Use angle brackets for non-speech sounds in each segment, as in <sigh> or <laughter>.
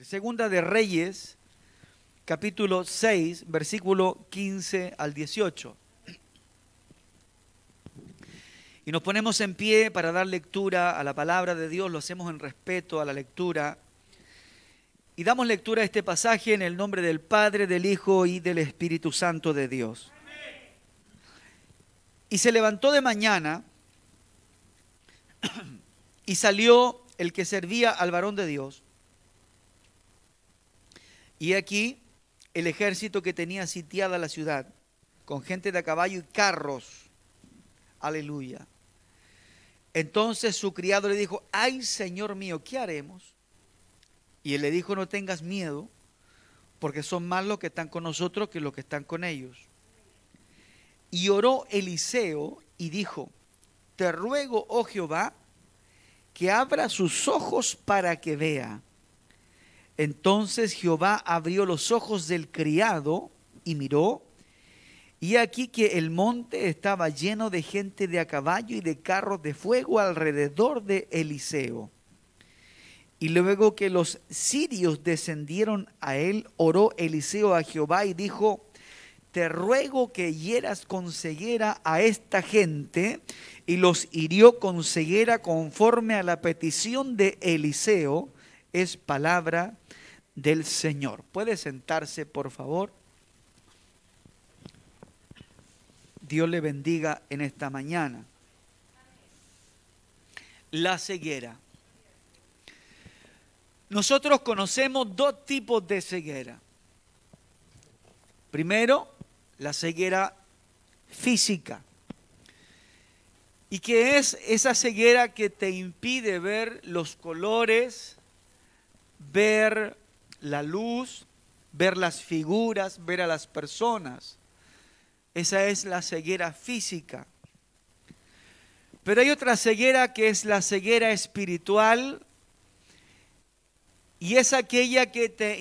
Segunda de Reyes, capítulo 6, versículo 15 al 18. Y nos ponemos en pie para dar lectura a la palabra de Dios, lo hacemos en respeto a la lectura. Y damos lectura a este pasaje en el nombre del Padre, del Hijo y del Espíritu Santo de Dios. Y se levantó de mañana <clears throat> y salió el que servía al varón de Dios. Y aquí el ejército que tenía sitiada la ciudad, con gente de a caballo y carros. Aleluya. Entonces su criado le dijo, ay Señor mío, ¿qué haremos? Y él le dijo, no tengas miedo, porque son más los que están con nosotros que los que están con ellos. Y oró Eliseo y dijo, te ruego, oh Jehová, que abra sus ojos para que vea. Entonces Jehová abrió los ojos del criado y miró, y aquí que el monte estaba lleno de gente de a caballo y de carros de fuego alrededor de Eliseo. Y luego que los sirios descendieron a él, oró Eliseo a Jehová y dijo, te ruego que hieras con ceguera a esta gente. Y los hirió con ceguera conforme a la petición de Eliseo. Es palabra del Señor. ¿Puede sentarse, por favor? Dios le bendiga en esta mañana. La ceguera. Nosotros conocemos dos tipos de ceguera. Primero, la ceguera física. ¿Y qué es esa ceguera que te impide ver los colores, ver la luz, ver las figuras, ver a las personas? Esa es la ceguera física. Pero hay otra ceguera que es la ceguera espiritual y es aquella que te,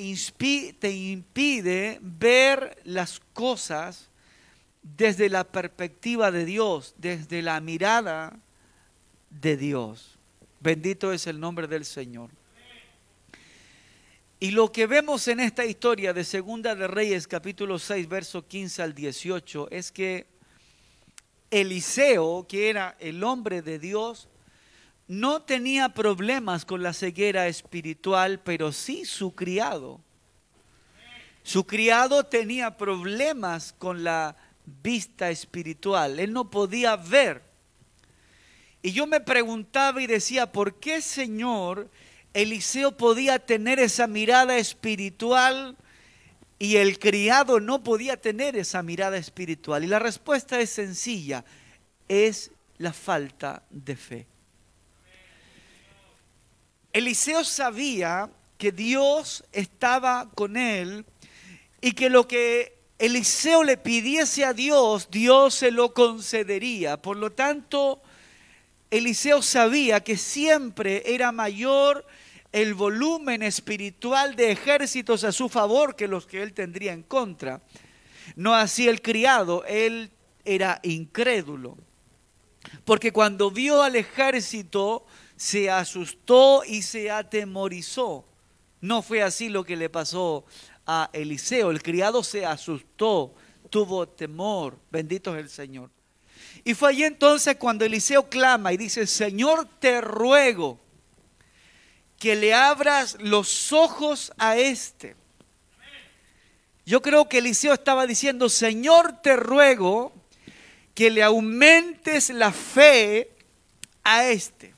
te impide ver las cosas desde la perspectiva de Dios, desde la mirada de Dios. Bendito es el nombre del Señor. Y lo que vemos en esta historia de Segunda de Reyes, capítulo 6, verso 15 al 18, es que Eliseo, que era el hombre de Dios, no tenía problemas con la ceguera espiritual, pero sí su criado. Su criado tenía problemas con la vista espiritual. Él no podía ver. Y yo me preguntaba y decía, ¿por qué Señor Eliseo podía tener esa mirada espiritual y el criado no podía tener esa mirada espiritual. Y la respuesta es sencilla, es la falta de fe. Eliseo sabía que Dios estaba con él y que lo que Eliseo le pidiese a Dios, Dios se lo concedería. Por lo tanto, Eliseo sabía que siempre era mayor el volumen espiritual de ejércitos a su favor que los que él tendría en contra. No así el criado, él era incrédulo. Porque cuando vio al ejército se asustó y se atemorizó. No fue así lo que le pasó a Eliseo. El criado se asustó, tuvo temor. Bendito es el Señor. Y fue allí entonces cuando Eliseo clama y dice, Señor, te ruego que le abras los ojos a este. Yo creo que Eliseo estaba diciendo, Señor, te ruego que le aumentes la fe a este.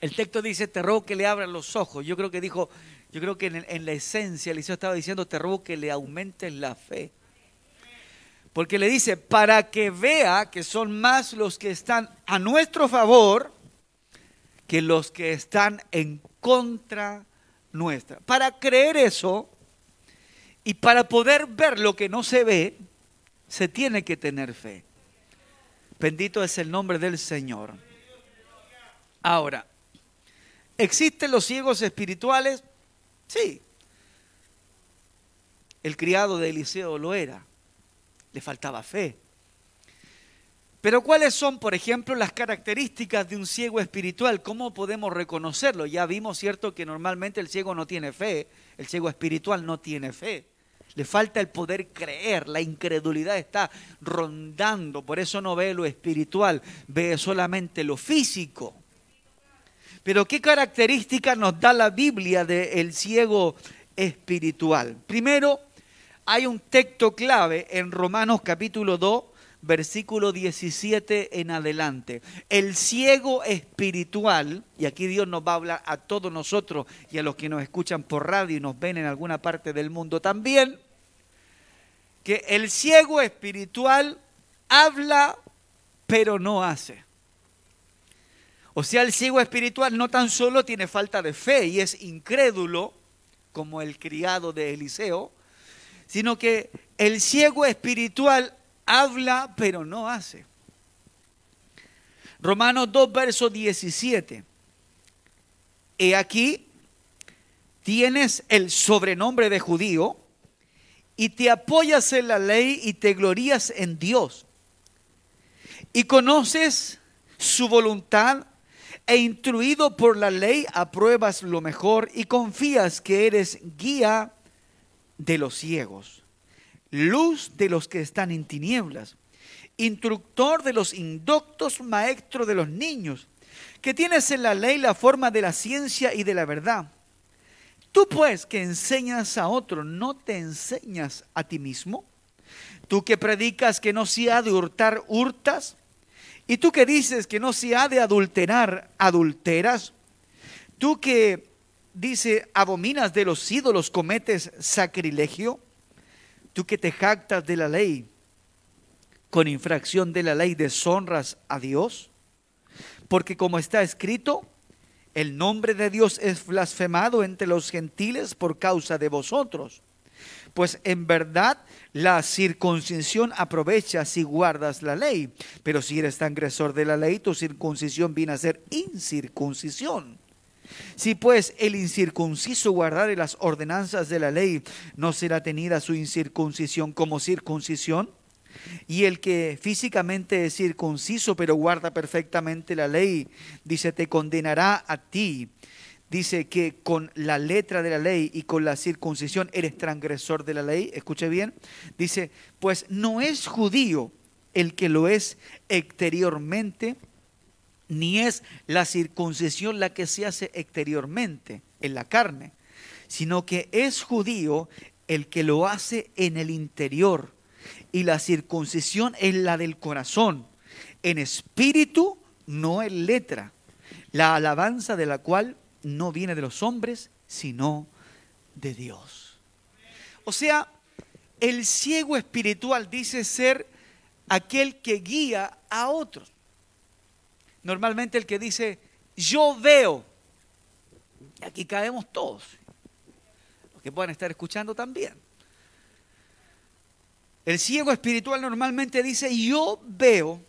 El texto dice, te ruego que le abras los ojos. Yo creo que dijo, yo creo que en, en la esencia Eliseo estaba diciendo, te ruego que le aumentes la fe. Porque le dice, para que vea que son más los que están a nuestro favor que los que están en contra nuestra. Para creer eso y para poder ver lo que no se ve, se tiene que tener fe. Bendito es el nombre del Señor. Ahora, ¿existen los ciegos espirituales? Sí. El criado de Eliseo lo era. Le faltaba fe. Pero ¿cuáles son, por ejemplo, las características de un ciego espiritual? ¿Cómo podemos reconocerlo? Ya vimos, ¿cierto?, que normalmente el ciego no tiene fe, el ciego espiritual no tiene fe. Le falta el poder creer, la incredulidad está rondando, por eso no ve lo espiritual, ve solamente lo físico. Pero ¿qué características nos da la Biblia del ciego espiritual? Primero, hay un texto clave en Romanos capítulo 2, versículo 17 en adelante. El ciego espiritual, y aquí Dios nos va a hablar a todos nosotros y a los que nos escuchan por radio y nos ven en alguna parte del mundo también, que el ciego espiritual habla pero no hace. O sea, el ciego espiritual no tan solo tiene falta de fe y es incrédulo, como el criado de Eliseo, sino que el ciego espiritual habla pero no hace. Romanos 2, verso 17. He aquí, tienes el sobrenombre de judío y te apoyas en la ley y te glorías en Dios. Y conoces su voluntad e instruido por la ley apruebas lo mejor y confías que eres guía de los ciegos luz de los que están en tinieblas, instructor de los indoctos, maestro de los niños, que tienes en la ley la forma de la ciencia y de la verdad. Tú pues que enseñas a otro, ¿no te enseñas a ti mismo? Tú que predicas que no se ha de hurtar, hurtas. Y tú que dices que no se ha de adulterar, adulteras. Tú que dice abominas de los ídolos, cometes sacrilegio tú que te jactas de la ley, con infracción de la ley deshonras a Dios? Porque como está escrito, el nombre de Dios es blasfemado entre los gentiles por causa de vosotros. Pues en verdad la circuncisión aprovecha si guardas la ley, pero si eres transgresor de la ley, tu circuncisión viene a ser incircuncisión. Si pues el incircunciso guardare las ordenanzas de la ley, ¿no será tenida su incircuncisión como circuncisión? Y el que físicamente es circunciso, pero guarda perfectamente la ley, dice, te condenará a ti. Dice que con la letra de la ley y con la circuncisión eres transgresor de la ley. Escuche bien. Dice, pues no es judío el que lo es exteriormente, ni es la circuncisión la que se hace exteriormente en la carne, sino que es judío el que lo hace en el interior. Y la circuncisión es la del corazón, en espíritu, no en letra. La alabanza de la cual no viene de los hombres, sino de Dios. O sea, el ciego espiritual dice ser aquel que guía a otros normalmente el que dice, yo veo, y aquí caemos todos, los que puedan estar escuchando también. El ciego espiritual normalmente dice, yo veo,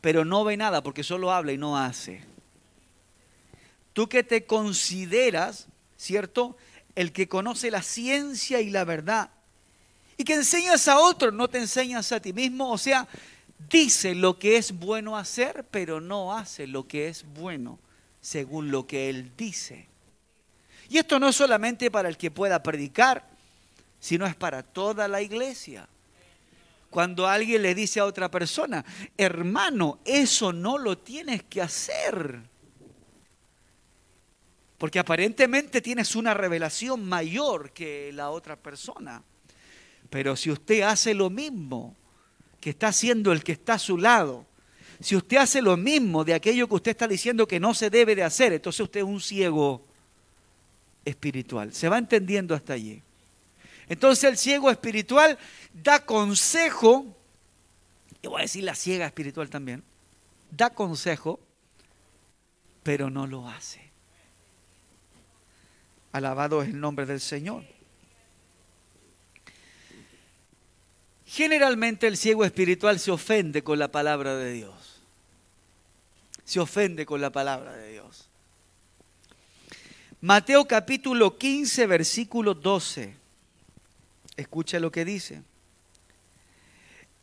pero no ve nada porque solo habla y no hace. Tú que te consideras, ¿cierto? El que conoce la ciencia y la verdad y que enseñas a otros, no te enseñas a ti mismo, o sea, dice lo que es bueno hacer, pero no hace lo que es bueno según lo que él dice. Y esto no es solamente para el que pueda predicar, sino es para toda la iglesia. Cuando alguien le dice a otra persona, hermano, eso no lo tienes que hacer. Porque aparentemente tienes una revelación mayor que la otra persona. Pero si usted hace lo mismo, que está haciendo el que está a su lado, si usted hace lo mismo de aquello que usted está diciendo que no se debe de hacer, entonces usted es un ciego espiritual. ¿Se va entendiendo hasta allí? Entonces el ciego espiritual da consejo, y voy a decir la ciega espiritual también, da consejo, pero no lo hace. Alabado es el nombre del Señor. Generalmente el ciego espiritual se ofende con la palabra de Dios. Se ofende con la palabra de Dios. Mateo capítulo 15, versículo 12. Escucha lo que dice.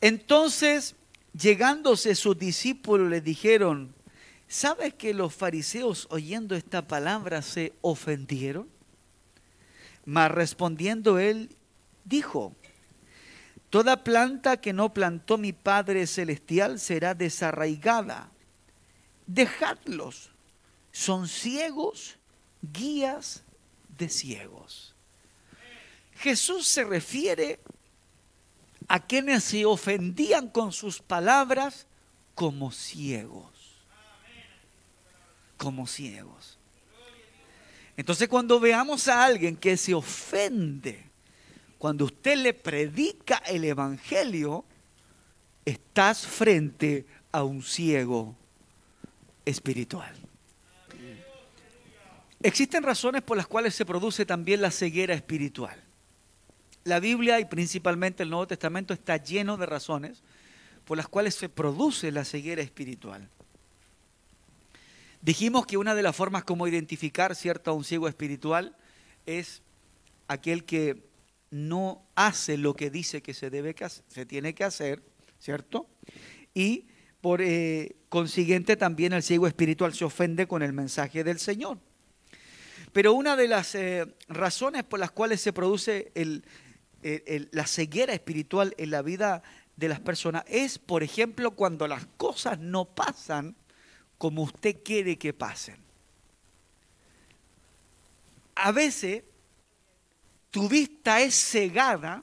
Entonces Llegándose sus discípulos le dijeron, ¿sabes que los fariseos oyendo esta palabra se ofendieron? Mas respondiendo él, dijo, Toda planta que no plantó mi Padre Celestial será desarraigada. Dejadlos. Son ciegos, guías de ciegos. Jesús se refiere a quienes se ofendían con sus palabras como ciegos. Como ciegos. Entonces cuando veamos a alguien que se ofende, cuando usted le predica el Evangelio, estás frente a un ciego espiritual. Existen razones por las cuales se produce también la ceguera espiritual. La Biblia y principalmente el Nuevo Testamento está lleno de razones por las cuales se produce la ceguera espiritual. Dijimos que una de las formas como identificar cierto a un ciego espiritual es aquel que no hace lo que dice que se debe que se tiene que hacer, ¿cierto? Y por eh, consiguiente también el ciego espiritual se ofende con el mensaje del Señor. Pero una de las eh, razones por las cuales se produce la ceguera espiritual en la vida de las personas es, por ejemplo, cuando las cosas no pasan como usted quiere que pasen. A veces tu vista es cegada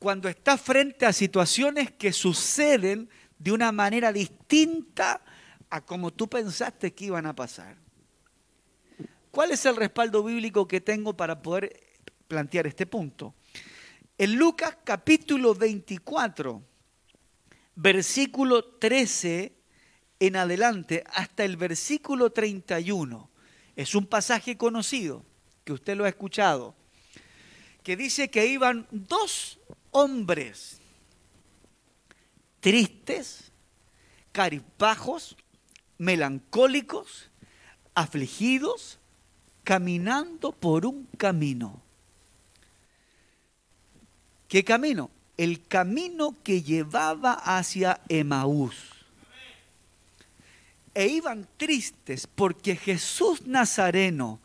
cuando estás frente a situaciones que suceden de una manera distinta a como tú pensaste que iban a pasar. ¿Cuál es el respaldo bíblico que tengo para poder plantear este punto. En Lucas capítulo 24, versículo 13 en adelante hasta el versículo 31, es un pasaje conocido, que usted lo ha escuchado, que dice que iban dos hombres tristes, caripajos, melancólicos, afligidos, caminando por un camino. ¿Qué camino? El camino que llevaba hacia Emaús. E iban tristes porque Jesús Nazareno,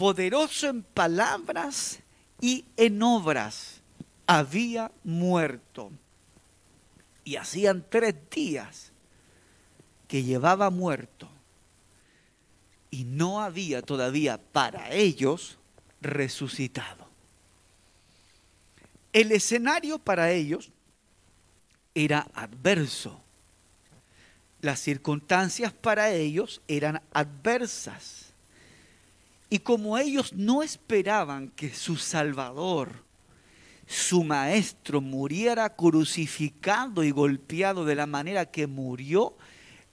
poderoso en palabras y en obras, había muerto. Y hacían tres días que llevaba muerto. Y no había todavía para ellos resucitado. El escenario para ellos era adverso. Las circunstancias para ellos eran adversas. Y como ellos no esperaban que su Salvador, su Maestro, muriera crucificado y golpeado de la manera que murió,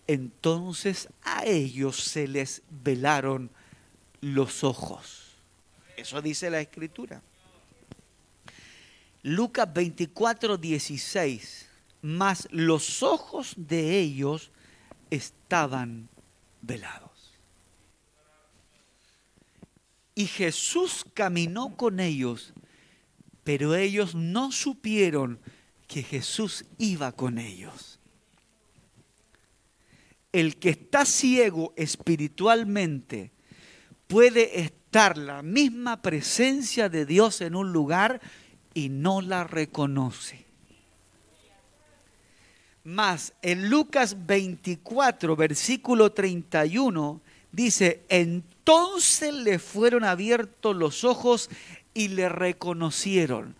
entonces a ellos se les velaron los ojos. Eso dice la Escritura. Lucas 24, 16, mas los ojos de ellos estaban velados. Y Jesús caminó con ellos, pero ellos no supieron que Jesús iba con ellos. El que está ciego espiritualmente puede estar la misma presencia de Dios en un lugar y no la reconoce. Más en Lucas 24, versículo 31, dice, entonces le fueron abiertos los ojos y le reconocieron.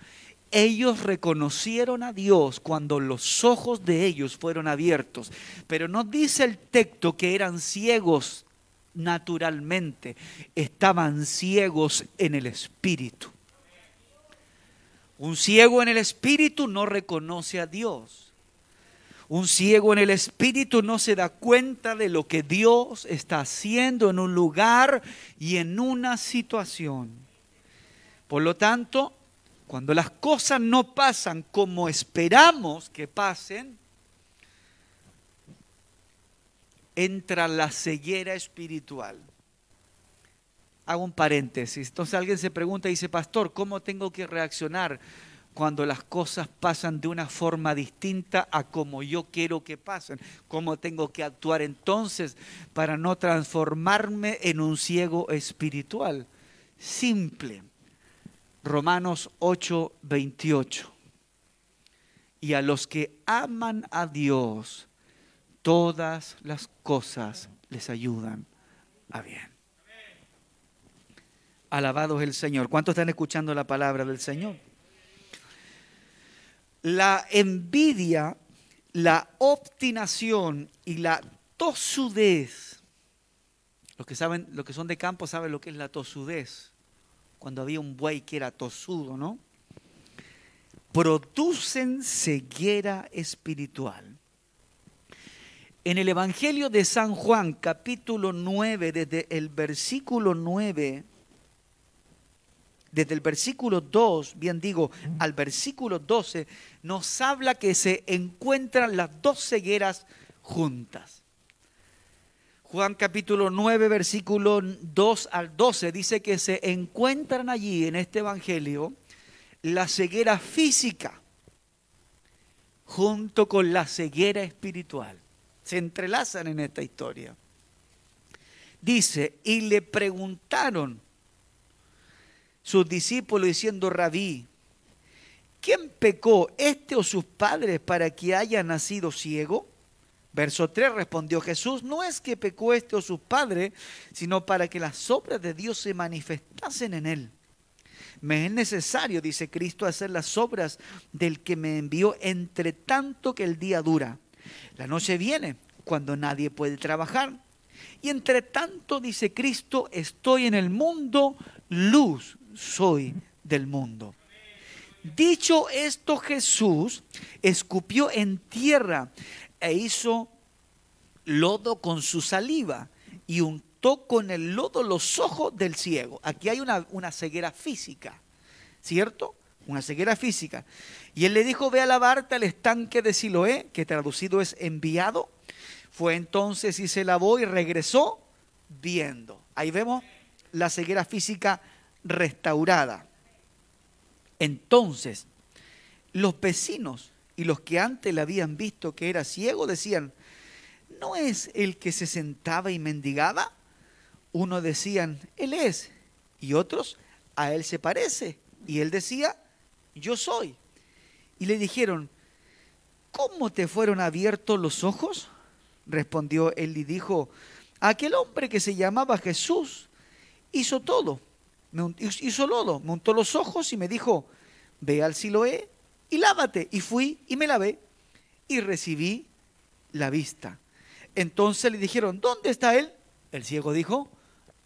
Ellos reconocieron a Dios cuando los ojos de ellos fueron abiertos. Pero no dice el texto que eran ciegos naturalmente, estaban ciegos en el espíritu. Un ciego en el espíritu no reconoce a Dios. Un ciego en el espíritu no se da cuenta de lo que Dios está haciendo en un lugar y en una situación. Por lo tanto, cuando las cosas no pasan como esperamos que pasen, entra la ceguera espiritual. Hago un paréntesis. Entonces alguien se pregunta y dice, pastor, ¿cómo tengo que reaccionar cuando las cosas pasan de una forma distinta a como yo quiero que pasen, cómo tengo que actuar entonces para no transformarme en un ciego espiritual. Simple. Romanos 8, 28. Y a los que aman a Dios, todas las cosas les ayudan a bien. Alabado es el Señor. ¿Cuántos están escuchando la palabra del Señor? La envidia, la obstinación y la tosudez. Los que saben, los que son de campo saben lo que es la tosudez. Cuando había un buey que era tosudo, ¿no? Producen ceguera espiritual. En el Evangelio de San Juan, capítulo 9, desde el versículo 9 desde el versículo 2, bien digo, al versículo 12, nos habla que se encuentran las dos cegueras juntas. Juan capítulo 9, versículo 2 al 12 dice que se encuentran allí en este Evangelio la ceguera física junto con la ceguera espiritual. Se entrelazan en esta historia. Dice, y le preguntaron sus discípulos diciendo, rabí, ¿quién pecó, este o sus padres, para que haya nacido ciego? Verso 3 respondió Jesús, no es que pecó este o sus padres, sino para que las obras de Dios se manifestasen en él. Me es necesario, dice Cristo, hacer las obras del que me envió entre tanto que el día dura. La noche viene cuando nadie puede trabajar. Y entre tanto, dice Cristo, estoy en el mundo luz soy del mundo. Dicho esto, Jesús escupió en tierra e hizo lodo con su saliva y untó con el lodo los ojos del ciego. Aquí hay una, una ceguera física, ¿cierto? Una ceguera física. Y él le dijo, ve a lavarte al estanque de Siloé, que traducido es enviado. Fue entonces y se lavó y regresó viendo. Ahí vemos la ceguera física restaurada. Entonces, los vecinos y los que antes le habían visto que era ciego decían, ¿no es el que se sentaba y mendigaba? Uno decían, Él es, y otros, a Él se parece. Y Él decía, yo soy. Y le dijeron, ¿cómo te fueron abiertos los ojos? Respondió él y dijo, aquel hombre que se llamaba Jesús hizo todo hizo lodo, montó los ojos y me dijo, ve al Siloé y lávate. Y fui y me lavé y recibí la vista. Entonces le dijeron, ¿dónde está él? El ciego dijo,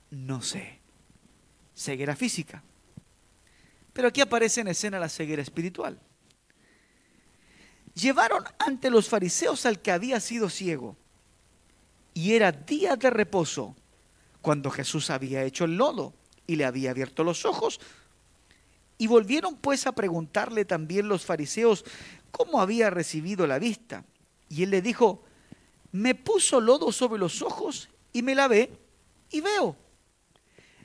no sé. Ceguera física. Pero aquí aparece en escena la ceguera espiritual. Llevaron ante los fariseos al que había sido ciego. Y era día de reposo cuando Jesús había hecho el lodo y le había abierto los ojos. Y volvieron pues a preguntarle también los fariseos cómo había recibido la vista. Y él le dijo, me puso lodo sobre los ojos y me lavé y veo.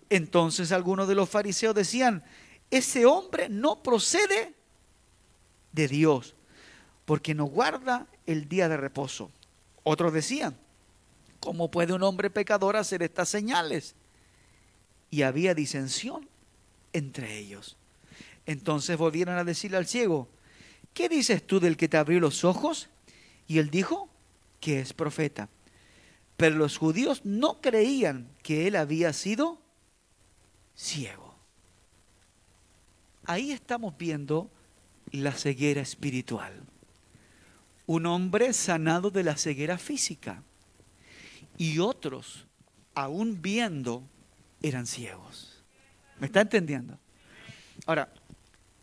Entonces algunos de los fariseos decían, ese hombre no procede de Dios, porque no guarda el día de reposo. Otros decían, ¿cómo puede un hombre pecador hacer estas señales? Y había disensión entre ellos. Entonces volvieron a decirle al ciego, ¿qué dices tú del que te abrió los ojos? Y él dijo que es profeta. Pero los judíos no creían que él había sido ciego. Ahí estamos viendo la ceguera espiritual. Un hombre sanado de la ceguera física y otros aún viendo eran ciegos. ¿Me está entendiendo? Ahora,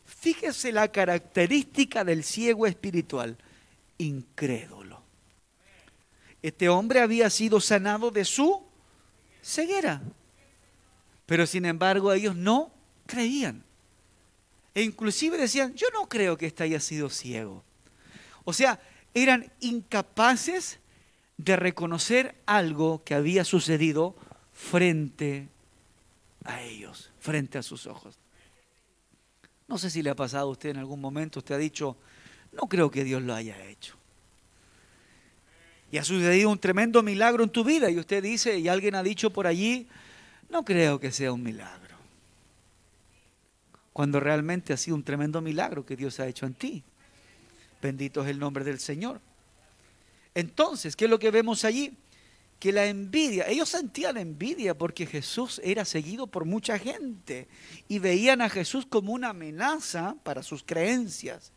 fíjese la característica del ciego espiritual, incrédulo. Este hombre había sido sanado de su ceguera, pero sin embargo ellos no creían. E inclusive decían, yo no creo que éste haya sido ciego. O sea, eran incapaces de reconocer algo que había sucedido frente a ellos, frente a sus ojos. No sé si le ha pasado a usted en algún momento, usted ha dicho, no creo que Dios lo haya hecho. Y ha sucedido un tremendo milagro en tu vida y usted dice, y alguien ha dicho por allí, no creo que sea un milagro. Cuando realmente ha sido un tremendo milagro que Dios ha hecho en ti. Bendito es el nombre del Señor. Entonces, ¿qué es lo que vemos allí? Que la envidia, ellos sentían envidia porque Jesús era seguido por mucha gente y veían a Jesús como una amenaza para sus creencias.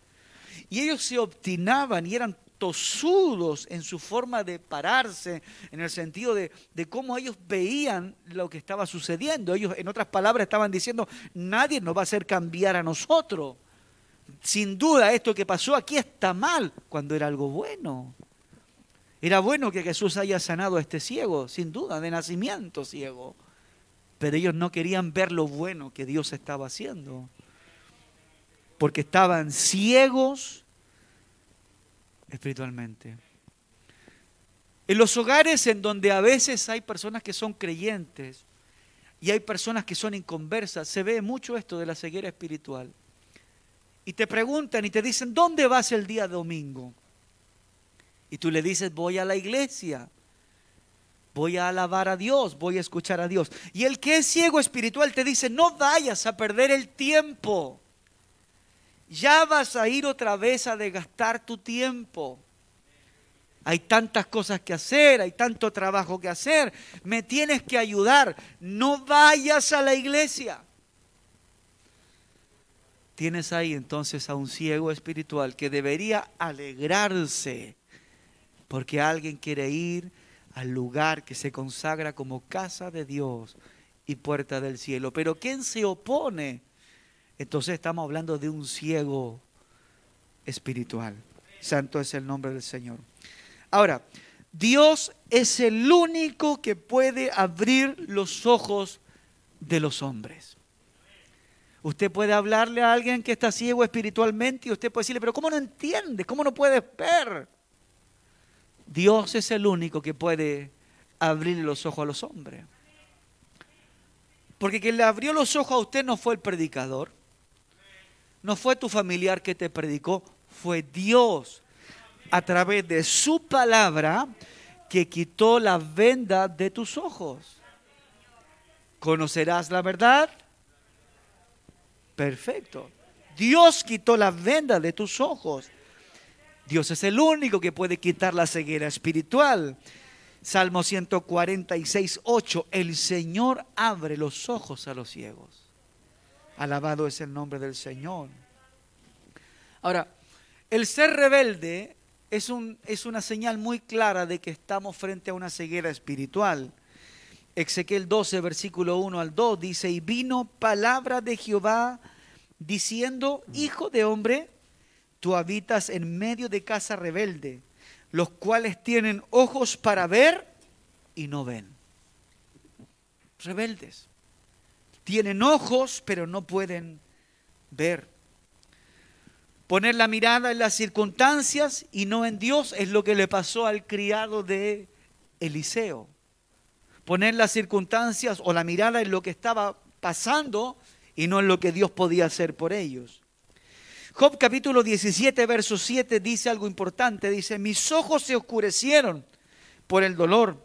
Y ellos se obstinaban y eran tosudos en su forma de pararse, en el sentido de, de, cómo ellos veían lo que estaba sucediendo. Ellos, en otras palabras, estaban diciendo, nadie nos va a hacer cambiar a nosotros. Sin duda, esto que pasó aquí está mal, cuando era algo bueno. Era bueno que Jesús haya sanado a este ciego, sin duda, de nacimiento ciego. Pero ellos no querían ver lo bueno que Dios estaba haciendo. Porque estaban ciegos espiritualmente. En los hogares en donde a veces hay personas que son creyentes y hay personas que son inconversas, se ve mucho esto de la ceguera espiritual. Y te preguntan y te dicen, ¿dónde vas el día domingo? Y tú le dices, voy a la iglesia, voy a alabar a Dios, voy a escuchar a Dios. Y el que es ciego espiritual te dice, no vayas a perder el tiempo. Ya vas a ir otra vez a desgastar tu tiempo. Hay tantas cosas que hacer, hay tanto trabajo que hacer. Me tienes que ayudar. No vayas a la iglesia. Tienes ahí entonces a un ciego espiritual que debería alegrarse porque alguien quiere ir al lugar que se consagra como casa de Dios y puerta del cielo. Pero ¿quién se opone? Entonces estamos hablando de un ciego espiritual. Santo es el nombre del Señor. Ahora, Dios es el único que puede abrir los ojos de los hombres. Usted puede hablarle a alguien que está ciego espiritualmente y usted puede decirle, pero ¿cómo no entiende? ¿Cómo no puede ver? Dios es el único que puede abrir los ojos a los hombres. Porque quien le abrió los ojos a usted no fue el predicador, no fue tu familiar que te predicó, fue Dios a través de su palabra que quitó la venda de tus ojos. ¿Conocerás la verdad? Perfecto. Dios quitó la venda de tus ojos. Dios es el único que puede quitar la ceguera espiritual. Salmo 146, 8. El Señor abre los ojos a los ciegos. Alabado es el nombre del Señor. Ahora, el ser rebelde es, un, es una señal muy clara de que estamos frente a una ceguera espiritual. Ezequiel 12, versículo 1 al 2 dice, y vino palabra de Jehová diciendo, hijo de hombre, tú habitas en medio de casa rebelde, los cuales tienen ojos para ver y no ven. Rebeldes. Tienen ojos, pero no pueden ver. Poner la mirada en las circunstancias y no en Dios es lo que le pasó al criado de Eliseo. Poner las circunstancias o la mirada en lo que estaba pasando y no en lo que Dios podía hacer por ellos. Job capítulo 17, verso 7 dice algo importante. Dice, mis ojos se oscurecieron por el dolor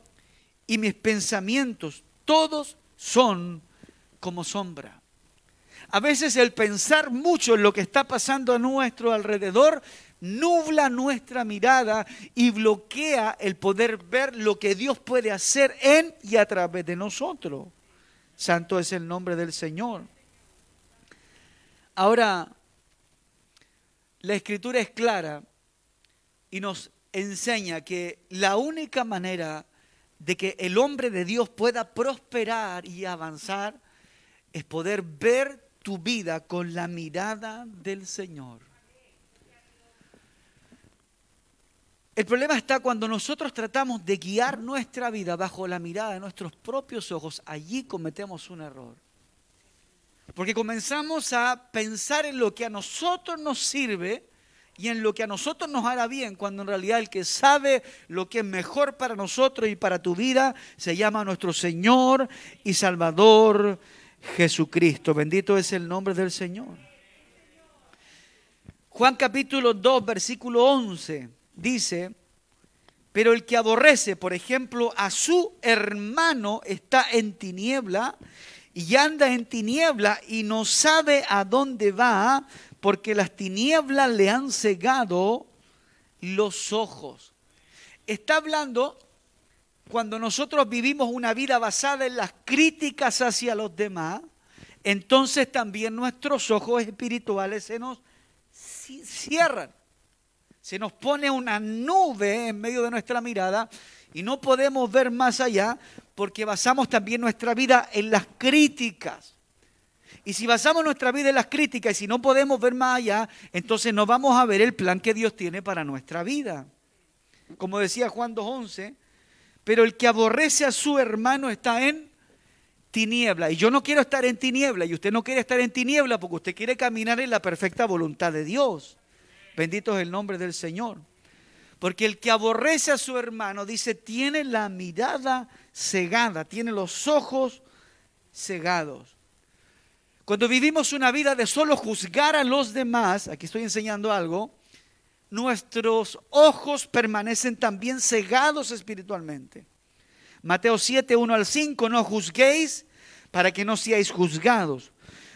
y mis pensamientos todos son como sombra. A veces el pensar mucho en lo que está pasando a nuestro alrededor nubla nuestra mirada y bloquea el poder ver lo que Dios puede hacer en y a través de nosotros. Santo es el nombre del Señor. Ahora, la escritura es clara y nos enseña que la única manera de que el hombre de Dios pueda prosperar y avanzar es poder ver tu vida con la mirada del Señor. El problema está cuando nosotros tratamos de guiar nuestra vida bajo la mirada de nuestros propios ojos, allí cometemos un error. Porque comenzamos a pensar en lo que a nosotros nos sirve y en lo que a nosotros nos hará bien, cuando en realidad el que sabe lo que es mejor para nosotros y para tu vida se llama nuestro Señor y Salvador Jesucristo. Bendito es el nombre del Señor. Juan capítulo 2, versículo 11 dice, pero el que aborrece, por ejemplo, a su hermano está en tiniebla y anda en tiniebla y no sabe a dónde va porque las tinieblas le han cegado los ojos. Está hablando cuando nosotros vivimos una vida basada en las críticas hacia los demás, entonces también nuestros ojos espirituales se nos cierran. Se nos pone una nube en medio de nuestra mirada y no podemos ver más allá porque basamos también nuestra vida en las críticas. Y si basamos nuestra vida en las críticas y si no podemos ver más allá, entonces no vamos a ver el plan que Dios tiene para nuestra vida. Como decía Juan 2.11, pero el que aborrece a su hermano está en tiniebla. Y yo no quiero estar en tiniebla y usted no quiere estar en tiniebla porque usted quiere caminar en la perfecta voluntad de Dios. Bendito es el nombre del Señor. Porque el que aborrece a su hermano, dice, tiene la mirada cegada, tiene los ojos cegados. Cuando vivimos una vida de solo juzgar a los demás, aquí estoy enseñando algo, nuestros ojos permanecen también cegados espiritualmente. Mateo 7, 1 al 5, no juzguéis para que no seáis juzgados.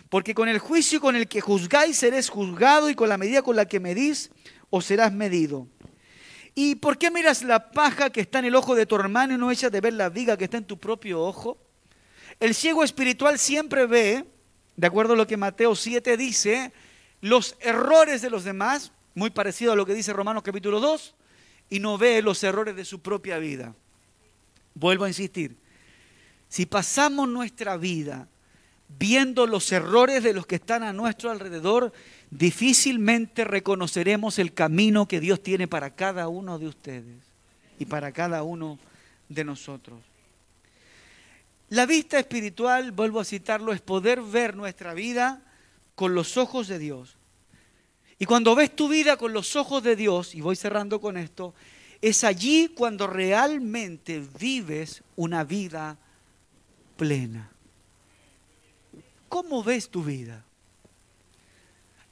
Porque con el juicio con el que juzgáis seréis juzgado y con la medida con la que medís os serás medido. ¿Y por qué miras la paja que está en el ojo de tu hermano y no echas de ver la viga que está en tu propio ojo? El ciego espiritual siempre ve, de acuerdo a lo que Mateo 7 dice, los errores de los demás, muy parecido a lo que dice Romanos capítulo 2, y no ve los errores de su propia vida. Vuelvo a insistir, si pasamos nuestra vida viendo los errores de los que están a nuestro alrededor, difícilmente reconoceremos el camino que Dios tiene para cada uno de ustedes y para cada uno de nosotros. La vista espiritual, vuelvo a citarlo, es poder ver nuestra vida con los ojos de Dios. Y cuando ves tu vida con los ojos de Dios, y voy cerrando con esto, es allí cuando realmente vives una vida plena. ¿Cómo ves tu vida?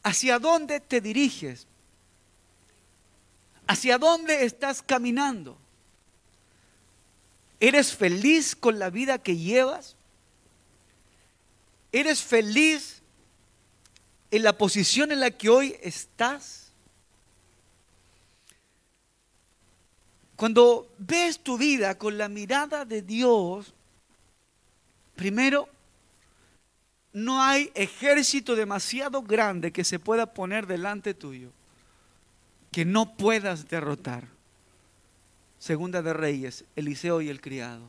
¿Hacia dónde te diriges? ¿Hacia dónde estás caminando? ¿Eres feliz con la vida que llevas? ¿Eres feliz en la posición en la que hoy estás? Cuando ves tu vida con la mirada de Dios, primero no hay ejército demasiado grande que se pueda poner delante tuyo que no puedas derrotar. Segunda de Reyes, Eliseo y el criado.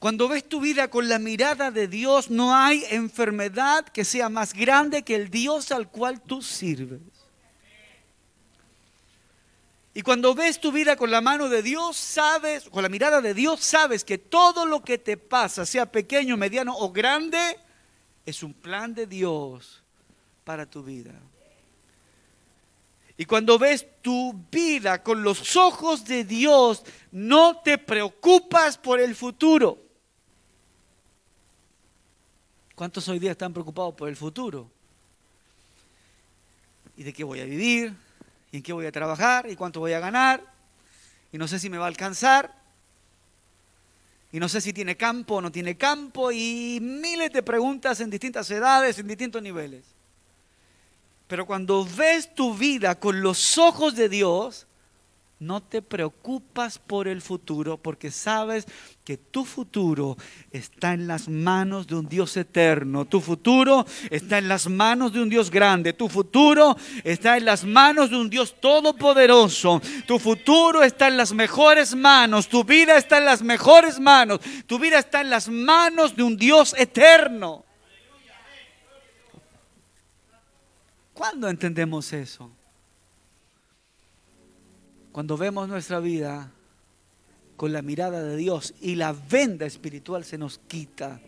Cuando ves tu vida con la mirada de Dios, no hay enfermedad que sea más grande que el Dios al cual tú sirves. Y cuando ves tu vida con la mano de Dios, sabes, con la mirada de Dios, sabes que todo lo que te pasa, sea pequeño, mediano o grande, es un plan de Dios para tu vida. Y cuando ves tu vida con los ojos de Dios, no te preocupas por el futuro. ¿Cuántos hoy día están preocupados por el futuro? ¿Y de qué voy a vivir? En qué voy a trabajar y cuánto voy a ganar y no sé si me va a alcanzar y no sé si tiene campo o no tiene campo y miles de preguntas en distintas edades, en distintos niveles. Pero cuando ves tu vida con los ojos de Dios, no te preocupas por el futuro porque sabes que tu futuro está en las manos de un Dios eterno. Tu futuro está en las manos de un Dios grande. Tu futuro está en las manos de un Dios todopoderoso. Tu futuro está en las mejores manos. Tu vida está en las mejores manos. Tu vida está en las manos de un Dios eterno. ¿Cuándo entendemos eso? Cuando vemos nuestra vida con la mirada de Dios y la venda espiritual se nos quita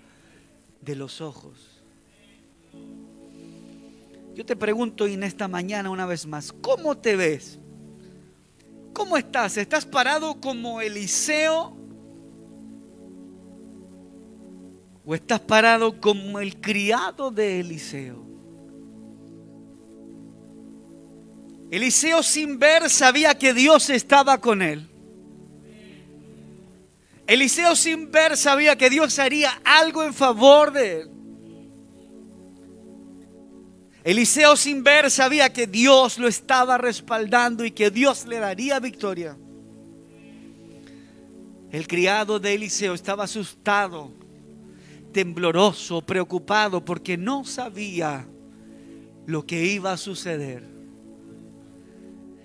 de los ojos. Yo te pregunto en esta mañana una vez más, ¿cómo te ves? ¿Cómo estás? ¿Estás parado como Eliseo? ¿O estás parado como el criado de Eliseo? Eliseo sin ver sabía que Dios estaba con él. Eliseo sin ver sabía que Dios haría algo en favor de él. Eliseo sin ver sabía que Dios lo estaba respaldando y que Dios le daría victoria. El criado de Eliseo estaba asustado, tembloroso, preocupado porque no sabía lo que iba a suceder.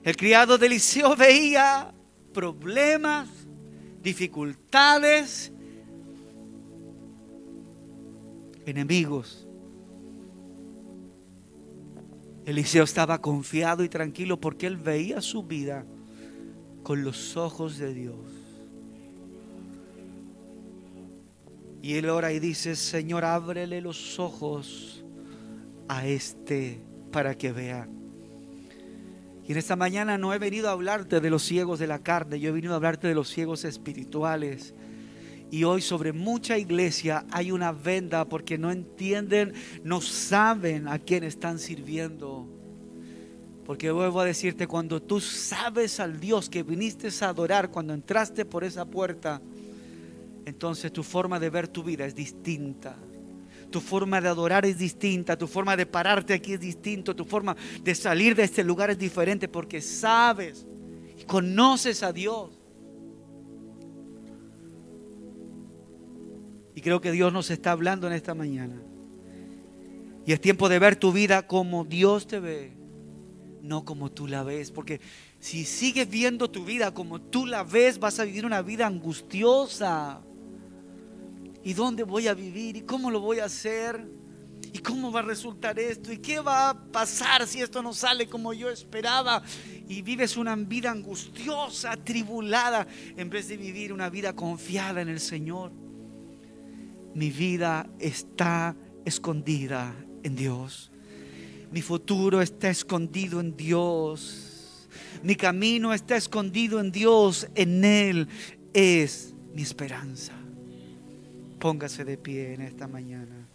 El criado de Eliseo <laughs> veía problemas, dificultades, enemigos. Eliseo estaba confiado y tranquilo porque él veía su vida con los ojos de Dios. Y él ora y dice, Señor, ábrele los ojos a este para que vea. Y en esta mañana no he venido a hablarte de los ciegos de la carne, yo he venido a hablarte de los ciegos espirituales. Y hoy sobre mucha iglesia hay una venda porque no entienden, no saben a quién están sirviendo. Porque vuelvo a decirte, cuando tú sabes al Dios que viniste a adorar, cuando entraste por esa puerta, entonces tu forma de ver tu vida es distinta. Tu forma de adorar es distinta, tu forma de pararte aquí es distinto, tu forma de salir de este lugar es diferente porque sabes y conoces a Dios. Y creo que Dios nos está hablando en esta mañana. Y es tiempo de ver tu vida como Dios te ve, no como tú la ves. Porque si sigues viendo tu vida como tú la ves, vas a vivir una vida angustiosa. ¿Y dónde voy a vivir? ¿Y cómo lo voy a hacer? ¿Y cómo va a resultar esto? ¿Y qué va a pasar si esto no sale como yo esperaba? Y vives una vida angustiosa, tribulada, en vez de vivir una vida confiada en el Señor mi vida está escondida en Dios. Mi futuro está escondido en Dios. Mi camino está escondido en Dios. En Él es mi esperanza. Póngase de pie en esta mañana.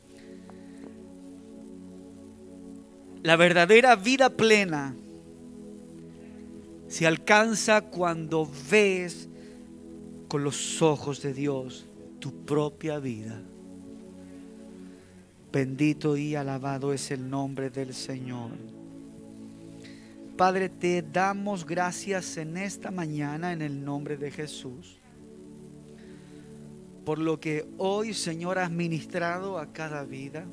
La verdadera vida plena se alcanza cuando ves con los ojos de Dios tu propia vida. Bendito y alabado es el nombre del Señor. Padre, te damos gracias en esta mañana en el nombre de Jesús. Por lo que hoy, Señor, has ministrado a cada vida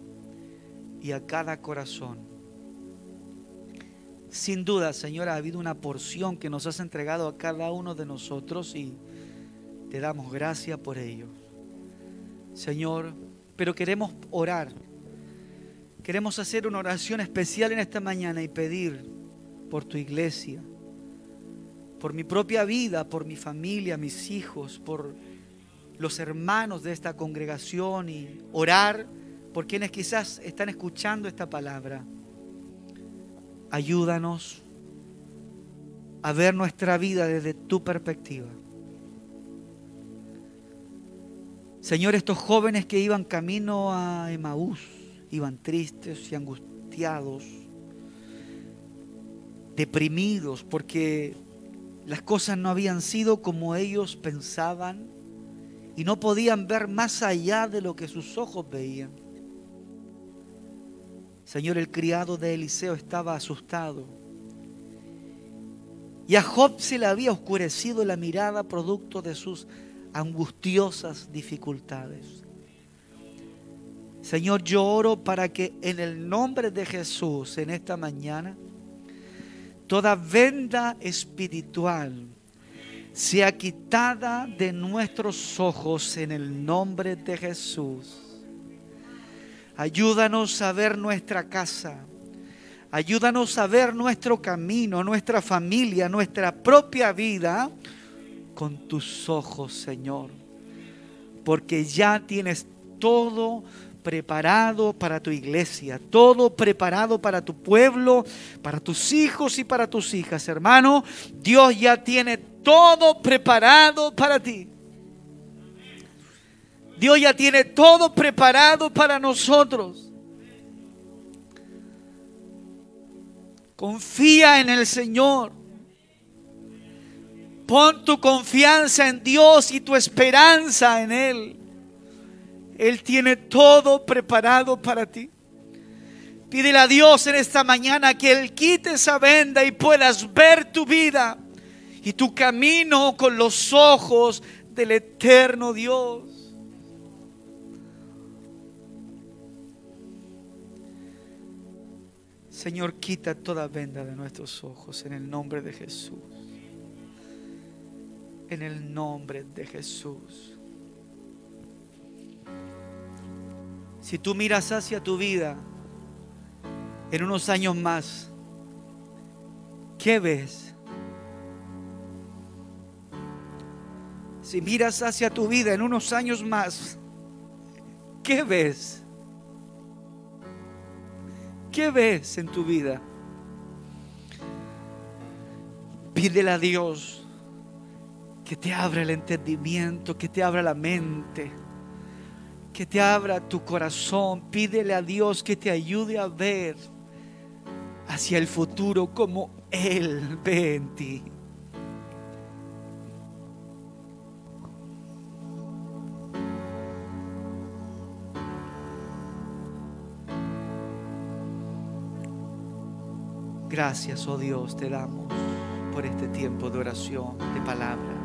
y a cada corazón. Sin duda, Señor, ha habido una porción que nos has entregado a cada uno de nosotros y te damos gracias por ello. Señor, pero queremos orar. Queremos hacer una oración especial en esta mañana y pedir por tu iglesia, por mi propia vida, por mi familia, mis hijos, por los hermanos de esta congregación y orar por quienes quizás están escuchando esta palabra. Ayúdanos a ver nuestra vida desde tu perspectiva. Señor, estos jóvenes que iban camino a Emaús, iban tristes y angustiados, deprimidos, porque las cosas no habían sido como ellos pensaban y no podían ver más allá de lo que sus ojos veían. Señor, el criado de Eliseo estaba asustado. Y a Job se le había oscurecido la mirada producto de sus angustiosas dificultades. Señor, yo oro para que en el nombre de Jesús en esta mañana, toda venda espiritual sea quitada de nuestros ojos en el nombre de Jesús. Ayúdanos a ver nuestra casa. Ayúdanos a ver nuestro camino, nuestra familia, nuestra propia vida con tus ojos, Señor, porque ya tienes todo preparado para tu iglesia, todo preparado para tu pueblo, para tus hijos y para tus hijas. Hermano, Dios ya tiene todo preparado para ti. Dios ya tiene todo preparado para nosotros. Confía en el Señor. Pon tu confianza en Dios y tu esperanza en Él. Él tiene todo preparado para ti. Pídele a Dios en esta mañana que Él quite esa venda y puedas ver tu vida y tu camino con los ojos del eterno Dios. Señor, quita toda venda de nuestros ojos en el nombre de Jesús. En el nombre de Jesús. Si tú miras hacia tu vida en unos años más, ¿qué ves? Si miras hacia tu vida en unos años más, ¿qué ves? ¿Qué ves en tu vida? Pídele a Dios que te abra el entendimiento, que te abra la mente, que te abra tu corazón. Pídele a Dios que te ayude a ver hacia el futuro como Él <laughs> ve en ti. Gracias, oh Dios, te damos por este tiempo de oración, de palabra.